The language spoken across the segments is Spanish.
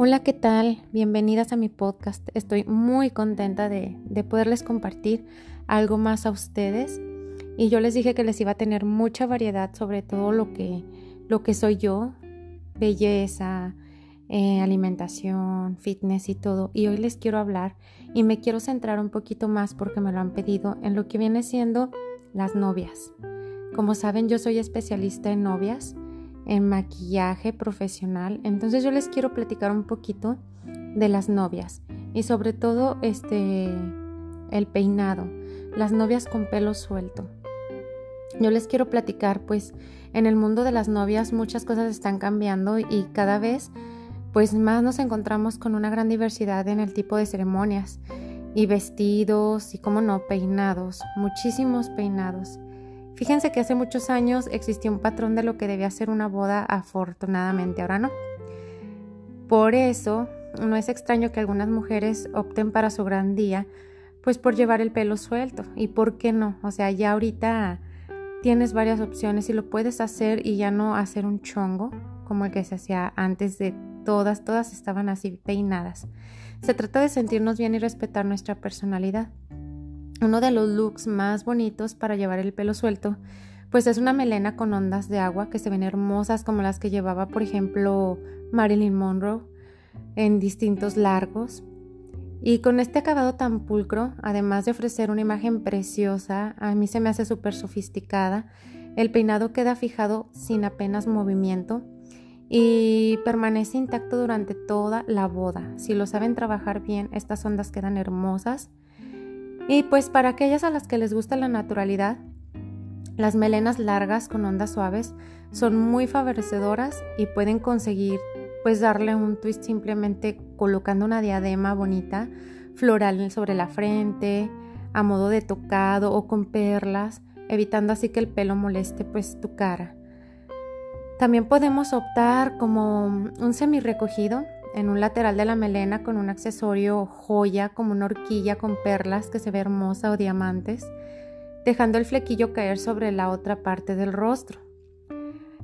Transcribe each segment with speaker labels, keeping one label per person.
Speaker 1: Hola, ¿qué tal? Bienvenidas a mi podcast. Estoy muy contenta de, poderles compartir algo más a ustedes. Y yo les dije que les iba a tener mucha variedad sobre todo lo que, lo que soy yo, belleza, eh, alimentación, fitness y todo. Y hoy les quiero hablar y me quiero centrar un poquito más porque me lo han pedido en lo que viene siendo las novias. Como saben, yo soy especialista en novias en maquillaje profesional. Entonces yo les quiero platicar un poquito de las novias y sobre todo este el peinado, las novias con pelo suelto. Yo les quiero platicar pues en el mundo de las novias muchas cosas están cambiando y cada vez pues más nos encontramos con una gran diversidad en el tipo de ceremonias y vestidos y como no peinados, muchísimos peinados. Fíjense que hace muchos años existía un patrón de lo que debía ser una boda, afortunadamente ahora no. Por eso, no es extraño que algunas mujeres opten para su gran día, pues por llevar el pelo suelto. ¿Y por qué no? O sea, ya ahorita tienes varias opciones y lo puedes hacer y ya no hacer un chongo como el que se hacía antes de todas, todas estaban así peinadas. Se trata de sentirnos bien y respetar nuestra personalidad. Uno de los looks más bonitos para llevar el pelo suelto, pues es una melena con ondas de agua que se ven hermosas como las que llevaba, por ejemplo, Marilyn Monroe en distintos largos. Y con este acabado tan pulcro, además de ofrecer una imagen preciosa, a mí se me hace súper sofisticada, el peinado queda fijado sin apenas movimiento y permanece intacto durante toda la boda. Si lo saben trabajar bien, estas ondas quedan hermosas y pues para aquellas a las que les gusta la naturalidad, las melenas largas con ondas suaves son muy favorecedoras y pueden conseguir pues darle un twist simplemente colocando una diadema bonita floral sobre la frente, a modo de tocado o con perlas, evitando así que el pelo moleste pues tu cara. También podemos optar como un semi recogido en un lateral de la melena con un accesorio joya como una horquilla con perlas que se ve hermosa o diamantes, dejando el flequillo caer sobre la otra parte del rostro.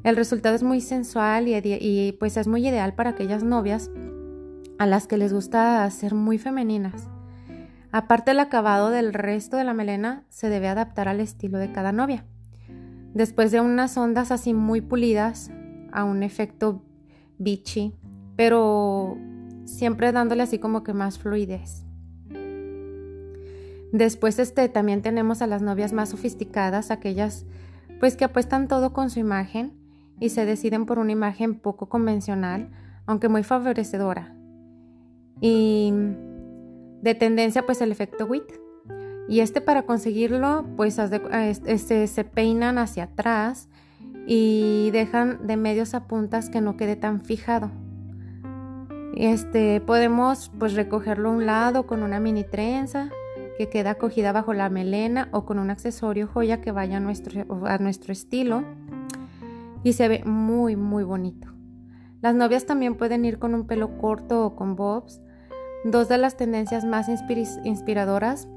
Speaker 1: El resultado es muy sensual y, pues es muy ideal para aquellas novias a las que les gusta ser muy femeninas. Aparte el acabado del resto de la melena se debe adaptar al estilo de cada novia. Después de unas ondas así muy pulidas, a un efecto beachy, pero siempre dándole así como que más fluidez. Después este también tenemos a las novias más sofisticadas, aquellas pues que apuestan todo con su imagen y se deciden por una imagen poco convencional, aunque muy favorecedora. Y de tendencia pues el efecto WIT. Y este para conseguirlo pues este, se peinan hacia atrás y dejan de medios a puntas que no quede tan fijado. Este, podemos pues recogerlo a un lado con una mini trenza que queda cogida bajo la melena o con un accesorio joya que vaya a nuestro, a nuestro estilo. Y se ve muy muy bonito. Las novias también pueden ir con un pelo corto o con bobs, dos de las tendencias más inspiradoras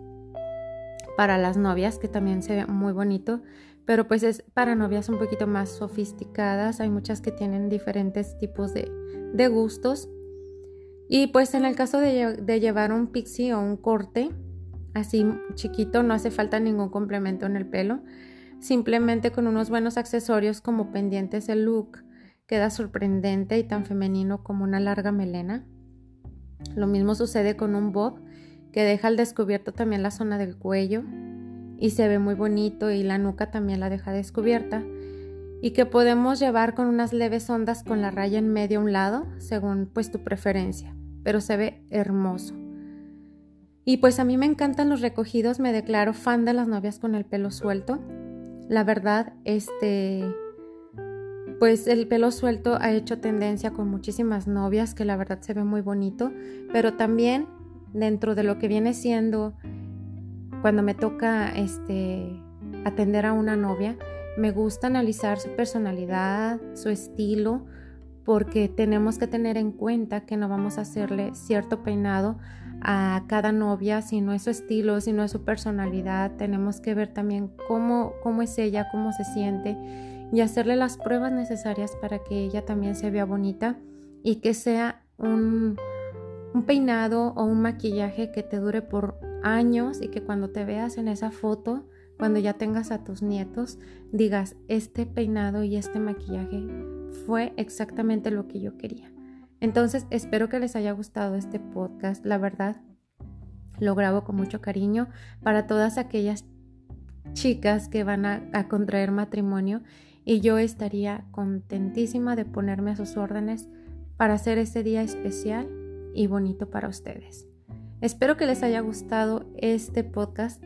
Speaker 1: para las novias que también se ve muy bonito, pero pues es para novias un poquito más sofisticadas, hay muchas que tienen diferentes tipos de, de gustos y pues en el caso de, llevar un pixie o un corte así chiquito, no hace falta ningún complemento en el pelo. Simplemente con unos buenos accesorios como pendientes el look queda sorprendente y tan femenino como una larga melena. Lo mismo sucede con un bob que deja al descubierto también la zona del cuello y se ve muy bonito y la nuca también la deja descubierta y que podemos llevar con unas leves ondas con la raya en medio a un lado según pues tu preferencia pero se ve hermoso. Y pues a mí me encantan los recogidos, me declaro fan de las novias con el pelo suelto. La verdad, este, pues el pelo suelto ha hecho tendencia con muchísimas novias, que la verdad se ve muy bonito, pero también dentro de lo que viene siendo cuando me toca este atender a una novia, me gusta analizar su personalidad, su estilo, porque tenemos que tener en cuenta que no vamos a hacerle cierto peinado a cada novia, si no es su estilo, si no es su personalidad, tenemos que ver también cómo, cómo es ella, cómo se siente y hacerle las pruebas necesarias para que ella también se vea bonita y que sea un, un peinado o un maquillaje que te dure por años y que cuando te veas en esa foto, cuando ya tengas a tus nietos, digas, este peinado y este maquillaje fue exactamente lo que yo quería. Entonces, espero que les haya gustado este podcast. La verdad, lo grabo con mucho cariño para todas aquellas chicas que van a, contraer matrimonio y yo estaría contentísima de ponerme a sus órdenes para hacer ese día especial y bonito para ustedes. Espero que les haya gustado este podcast.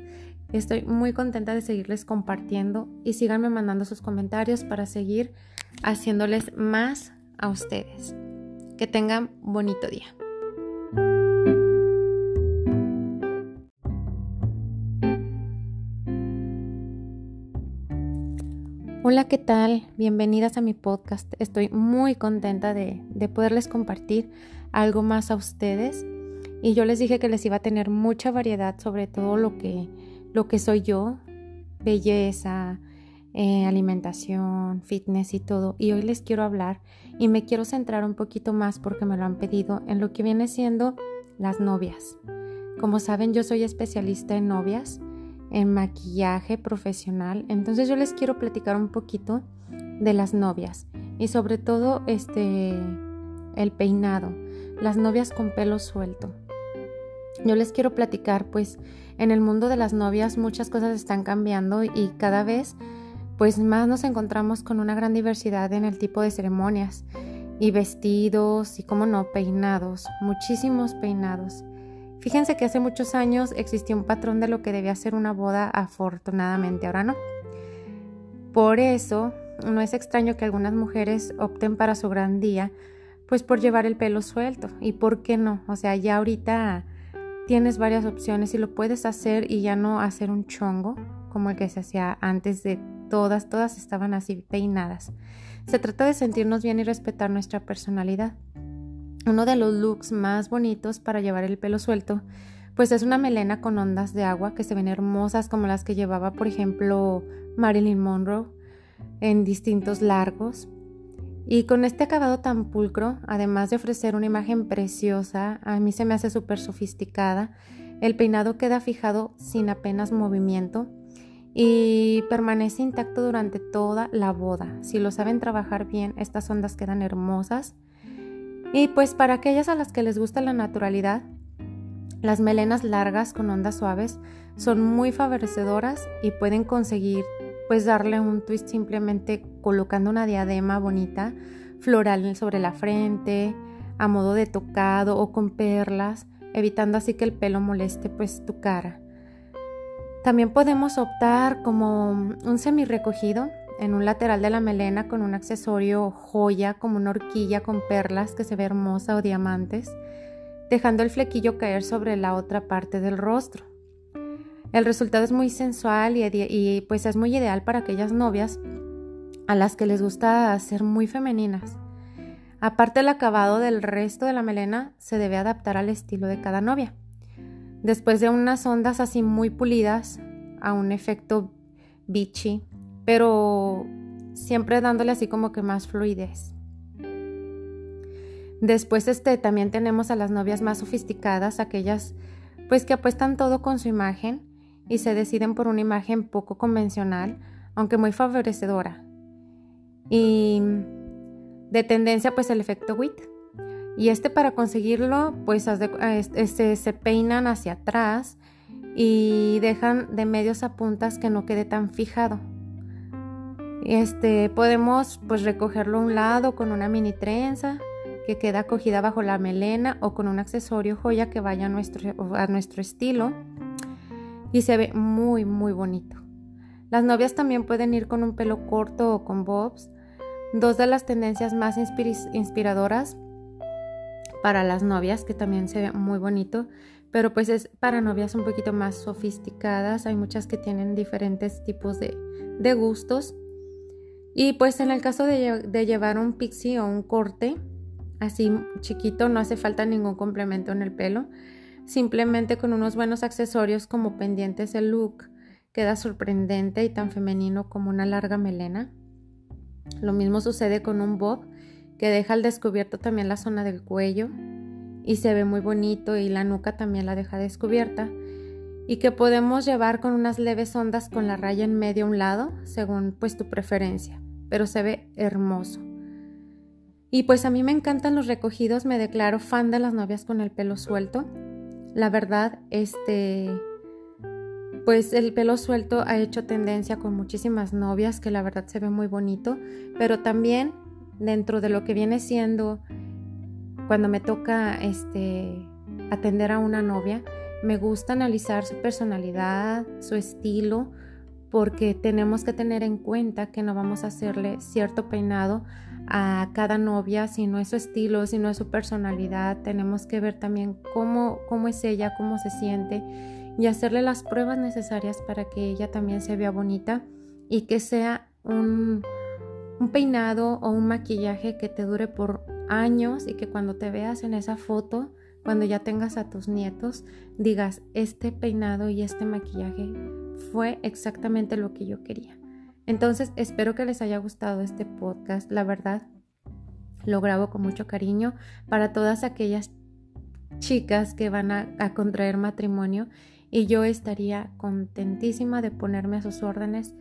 Speaker 1: Estoy muy contenta de seguirles compartiendo y síganme mandando sus comentarios para seguir haciéndoles más a ustedes. Que tengan bonito día. Hola, ¿qué tal? Bienvenidas a mi podcast. Estoy muy contenta de, de, poderles compartir algo más a ustedes. Y yo les dije que les iba a tener mucha variedad sobre todo lo que, lo que soy yo, belleza, eh, alimentación, fitness y todo. Y hoy les quiero hablar y me quiero centrar un poquito más porque me lo han pedido en lo que viene siendo las novias. Como saben, yo soy especialista en novias, en maquillaje profesional. Entonces yo les quiero platicar un poquito de las novias y sobre todo este el peinado, las novias con pelo suelto. Yo les quiero platicar pues en el mundo de las novias muchas cosas están cambiando y cada vez pues más nos encontramos con una gran diversidad en el tipo de ceremonias y vestidos y, como no, peinados, muchísimos peinados. Fíjense que hace muchos años existía un patrón de lo que debía ser una boda, afortunadamente ahora no. Por eso, no es extraño que algunas mujeres opten para su gran día, pues por llevar el pelo suelto. ¿Y por qué no? O sea, ya ahorita tienes varias opciones y lo puedes hacer y ya no hacer un chongo como el que se hacía antes de todas, todas estaban así peinadas. Se trata de sentirnos bien y respetar nuestra personalidad. Uno de los looks más bonitos para llevar el pelo suelto, pues es una melena con ondas de agua que se ven hermosas como las que llevaba, por ejemplo, Marilyn Monroe en distintos largos. Y con este acabado tan pulcro, además de ofrecer una imagen preciosa, a mí se me hace súper sofisticada, el peinado queda fijado sin apenas movimiento y permanece intacto durante toda la boda. Si lo saben trabajar bien, estas ondas quedan hermosas. Y pues para aquellas a las que les gusta la naturalidad, las melenas largas con ondas suaves son muy favorecedoras y pueden conseguir pues darle un twist simplemente colocando una diadema bonita floral sobre la frente, a modo de tocado o con perlas, evitando así que el pelo moleste pues tu cara. También podemos optar como un semi recogido en un lateral de la melena con un accesorio joya como una horquilla con perlas que se ve hermosa o diamantes, dejando el flequillo caer sobre la otra parte del rostro. El resultado es muy sensual y, pues es muy ideal para aquellas novias a las que les gusta ser muy femeninas. Aparte el acabado del resto de la melena se debe adaptar al estilo de cada novia. Después de unas ondas así muy pulidas a un efecto beachy, pero siempre dándole así como que más fluidez. Después este también tenemos a las novias más sofisticadas, aquellas pues que apuestan todo con su imagen y se deciden por una imagen poco convencional, aunque muy favorecedora. Y de tendencia pues el efecto wit. Y este para conseguirlo, pues este, se peinan hacia atrás y dejan de medios a puntas que no quede tan fijado. Este, podemos pues recogerlo a un lado con una mini trenza que queda cogida bajo la melena o con un accesorio joya que vaya a nuestro, a nuestro estilo y se ve muy muy bonito. Las novias también pueden ir con un pelo corto o con bobs, dos de las tendencias más inspiradoras para las novias, que también se ve muy bonito, pero pues es para novias un poquito más sofisticadas. Hay muchas que tienen diferentes tipos de, gustos. Y pues en el caso de, de, llevar un pixie o un corte así chiquito, no hace falta ningún complemento en el pelo. Simplemente con unos buenos accesorios como pendientes el look queda sorprendente y tan femenino como una larga melena. Lo mismo sucede con un bob que deja al descubierto también la zona del cuello y se ve muy bonito y la nuca también la deja descubierta y que podemos llevar con unas leves ondas con la raya en medio a un lado según pues tu preferencia, pero se ve hermoso. Y pues a mí me encantan los recogidos, me declaro fan de las novias con el pelo suelto. La verdad, este pues el pelo suelto ha hecho tendencia con muchísimas novias que la verdad se ve muy bonito, pero también dentro de lo que viene siendo cuando me toca este atender a una novia, me gusta analizar su personalidad, su estilo, porque tenemos que tener en cuenta que no vamos a hacerle cierto peinado a cada novia si no es su estilo, si no es su personalidad. Tenemos que ver también cómo, cómo es ella, cómo se siente y hacerle las pruebas necesarias para que ella también se vea bonita y que sea un, un peinado o un maquillaje que te dure por años y que cuando te veas en esa foto, cuando ya tengas a tus nietos, digas, este peinado y este maquillaje fue exactamente lo que yo quería. Entonces, espero que les haya gustado este podcast. La verdad, lo grabo con mucho cariño para todas aquellas chicas que van a, contraer matrimonio y yo estaría contentísima de ponerme a sus órdenes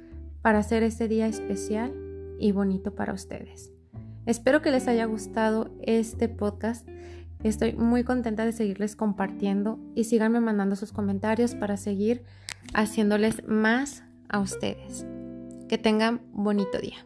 Speaker 1: para hacer ese día especial y bonito para ustedes. Espero que les haya gustado este podcast. Estoy muy contenta de seguirles compartiendo y síganme mandando sus comentarios para seguir haciéndoles más a ustedes. Que tengan bonito día.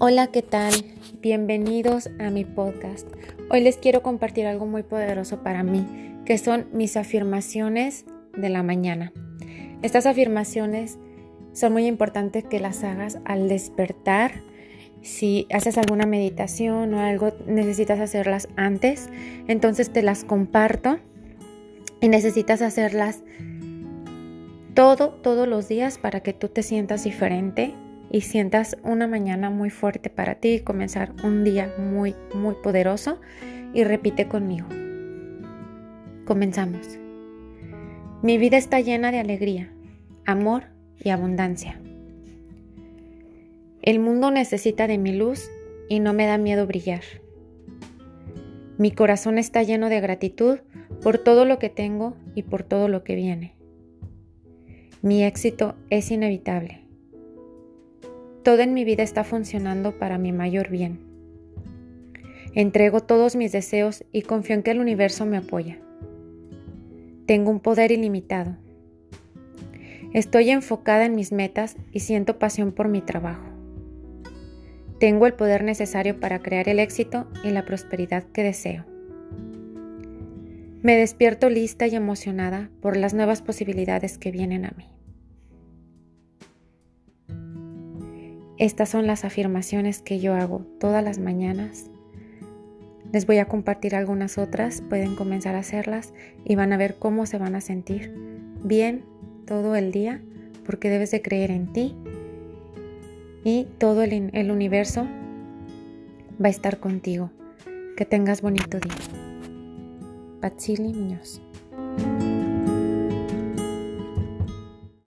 Speaker 1: Hola, ¿qué tal? Bienvenidos a mi podcast. Hoy les quiero compartir algo muy poderoso para mí, que son mis afirmaciones de la mañana. Estas afirmaciones son muy importantes que las hagas al despertar. Si haces alguna meditación o algo, necesitas hacerlas antes. Entonces te las comparto y necesitas hacerlas todo, todos los días para que tú te sientas diferente y sientas una mañana muy fuerte para ti y comenzar un día muy, muy poderoso. Y repite conmigo. Comenzamos. Mi vida está llena de alegría, amor y abundancia. El mundo necesita de mi luz y no me da miedo brillar. Mi corazón está lleno de gratitud por todo lo que tengo y por todo lo que viene. Mi éxito es inevitable. Todo en mi vida está funcionando para mi mayor bien. Entrego todos mis deseos y confío en que el universo me apoya. Tengo un poder ilimitado. Estoy enfocada en mis metas y siento pasión por mi trabajo. Tengo el poder necesario para crear el éxito y la prosperidad que deseo. Me despierto lista y emocionada por las nuevas posibilidades que vienen a mí. Estas son las afirmaciones que yo hago todas las mañanas. Les voy a compartir algunas otras, pueden comenzar a hacerlas y van a ver cómo se van a sentir bien todo el día porque debes de creer en ti y todo el, universo va a estar contigo. Que tengas bonito día. Patsili Muñoz.